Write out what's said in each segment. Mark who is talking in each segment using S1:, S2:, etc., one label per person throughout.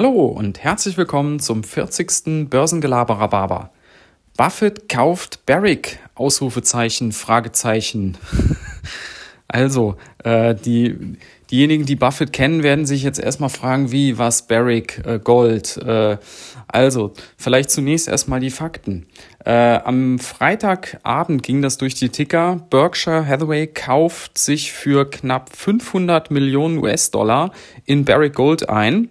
S1: Hallo und herzlich willkommen zum 40. Börsengelaber Buffett kauft Barrick, Ausrufezeichen, Fragezeichen. also, äh, die, diejenigen, die Buffett kennen, werden sich jetzt erstmal fragen, wie, was, Barrick, äh, Gold. Äh, also, vielleicht zunächst erstmal die Fakten. Äh, am Freitagabend ging das durch die Ticker. Berkshire Hathaway kauft sich für knapp 500 Millionen US-Dollar in Barrick Gold ein.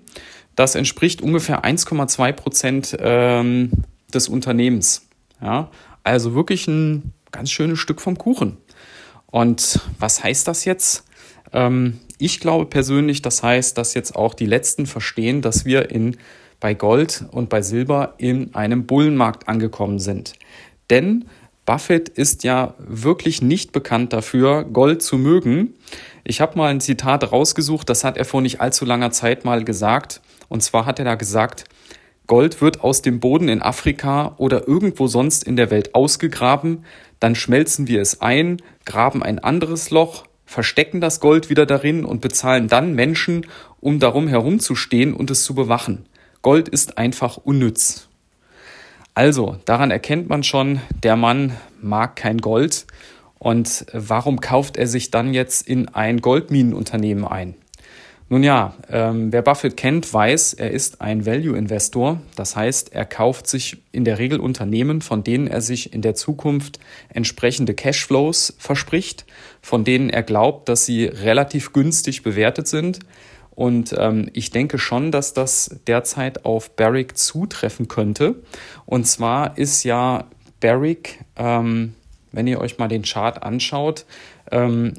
S1: Das entspricht ungefähr 1,2 Prozent ähm, des Unternehmens. Ja, also wirklich ein ganz schönes Stück vom Kuchen. Und was heißt das jetzt? Ähm, ich glaube persönlich, das heißt, dass jetzt auch die Letzten verstehen, dass wir in, bei Gold und bei Silber in einem Bullenmarkt angekommen sind. Denn Buffett ist ja wirklich nicht bekannt dafür, Gold zu mögen. Ich habe mal ein Zitat rausgesucht, das hat er vor nicht allzu langer Zeit mal gesagt. Und zwar hat er da gesagt, Gold wird aus dem Boden in Afrika oder irgendwo sonst in der Welt ausgegraben, dann schmelzen wir es ein, graben ein anderes Loch, verstecken das Gold wieder darin und bezahlen dann Menschen, um darum herumzustehen und es zu bewachen. Gold ist einfach unnütz. Also, daran erkennt man schon, der Mann mag kein Gold. Und warum kauft er sich dann jetzt in ein Goldminenunternehmen ein? Nun ja, ähm, wer Buffett kennt, weiß, er ist ein Value-Investor. Das heißt, er kauft sich in der Regel Unternehmen, von denen er sich in der Zukunft entsprechende Cashflows verspricht, von denen er glaubt, dass sie relativ günstig bewertet sind. Und ähm, ich denke schon, dass das derzeit auf Barrick zutreffen könnte. Und zwar ist ja Barrick, ähm, wenn ihr euch mal den Chart anschaut, ähm,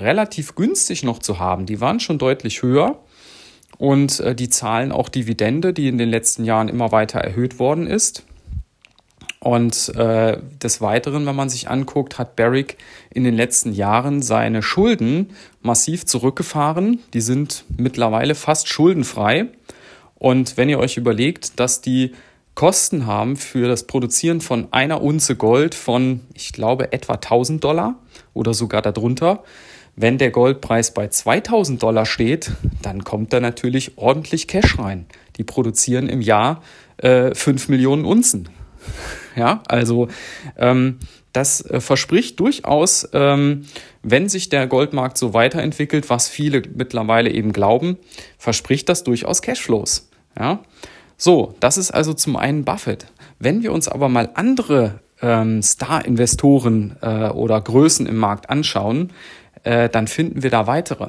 S1: relativ günstig noch zu haben. Die waren schon deutlich höher und äh, die zahlen auch Dividende, die in den letzten Jahren immer weiter erhöht worden ist. Und äh, des Weiteren, wenn man sich anguckt, hat Barrick in den letzten Jahren seine Schulden massiv zurückgefahren. Die sind mittlerweile fast schuldenfrei. Und wenn ihr euch überlegt, dass die Kosten haben für das Produzieren von einer Unze Gold von, ich glaube, etwa 1000 Dollar oder sogar darunter, wenn der Goldpreis bei 2000 Dollar steht, dann kommt da natürlich ordentlich Cash rein. Die produzieren im Jahr äh, 5 Millionen Unzen. Ja, also ähm, das äh, verspricht durchaus, ähm, wenn sich der Goldmarkt so weiterentwickelt, was viele mittlerweile eben glauben, verspricht das durchaus Cashflows. Ja, so, das ist also zum einen Buffett. Wenn wir uns aber mal andere ähm, Star-Investoren äh, oder Größen im Markt anschauen, äh, dann finden wir da weitere.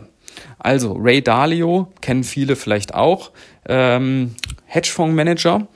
S1: Also Ray Dalio kennen viele vielleicht auch. Ähm, Hedgefondsmanager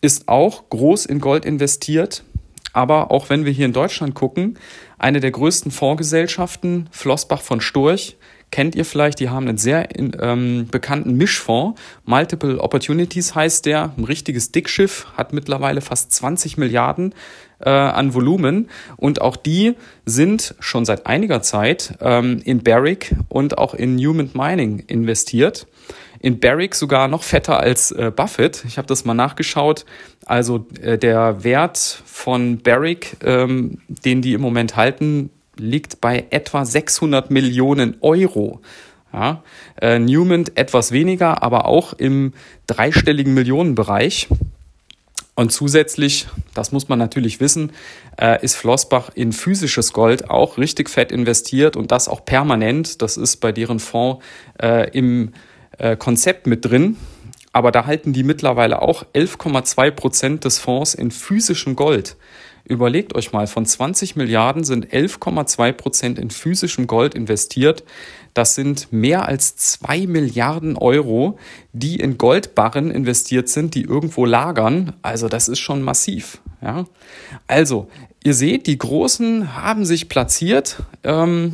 S1: ist auch groß in Gold investiert. Aber auch wenn wir hier in Deutschland gucken, eine der größten Fondsgesellschaften, Flossbach von Storch, kennt ihr vielleicht, die haben einen sehr ähm, bekannten Mischfonds. Multiple Opportunities heißt der, ein richtiges Dickschiff, hat mittlerweile fast 20 Milliarden äh, an Volumen. Und auch die sind schon seit einiger Zeit ähm, in Barrick und auch in Newman Mining investiert. In Barrick sogar noch fetter als äh, Buffett. Ich habe das mal nachgeschaut. Also äh, der Wert von Barrick, ähm, den die im Moment halten, liegt bei etwa 600 Millionen Euro. Ja, äh, Newman etwas weniger, aber auch im dreistelligen Millionenbereich. Und zusätzlich, das muss man natürlich wissen, äh, ist Flossbach in physisches Gold auch richtig fett investiert und das auch permanent. Das ist bei deren Fonds äh, im äh, Konzept mit drin. Aber da halten die mittlerweile auch 11,2 Prozent des Fonds in physischem Gold. Überlegt euch mal, von 20 Milliarden sind 11,2 Prozent in physischem Gold investiert. Das sind mehr als 2 Milliarden Euro, die in Goldbarren investiert sind, die irgendwo lagern. Also das ist schon massiv. Ja? Also, ihr seht, die Großen haben sich platziert. Ähm,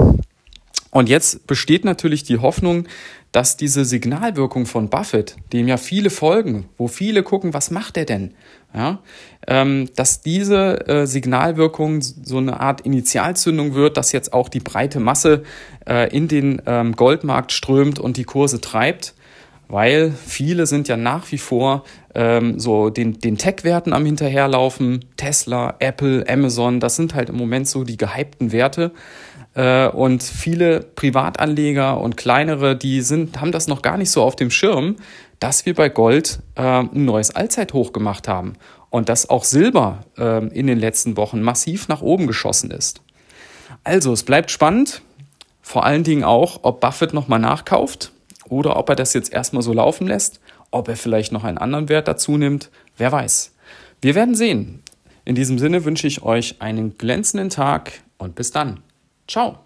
S1: und jetzt besteht natürlich die Hoffnung, dass diese Signalwirkung von Buffett, dem ja viele folgen, wo viele gucken, was macht er denn? Ja, ähm, dass diese äh, Signalwirkung so eine Art Initialzündung wird, dass jetzt auch die breite Masse äh, in den ähm, Goldmarkt strömt und die Kurse treibt, weil viele sind ja nach wie vor ähm, so den, den Tech-Werten am Hinterherlaufen. Tesla, Apple, Amazon, das sind halt im Moment so die gehypten Werte. Äh, und viele Privatanleger und kleinere, die sind, haben das noch gar nicht so auf dem Schirm, dass wir bei Gold äh, ein neues Allzeithoch gemacht haben und dass auch Silber äh, in den letzten Wochen massiv nach oben geschossen ist. Also, es bleibt spannend, vor allen Dingen auch, ob Buffett nochmal nachkauft oder ob er das jetzt erstmal so laufen lässt, ob er vielleicht noch einen anderen Wert dazu nimmt, wer weiß. Wir werden sehen. In diesem Sinne wünsche ich euch einen glänzenden Tag und bis dann. Ciao.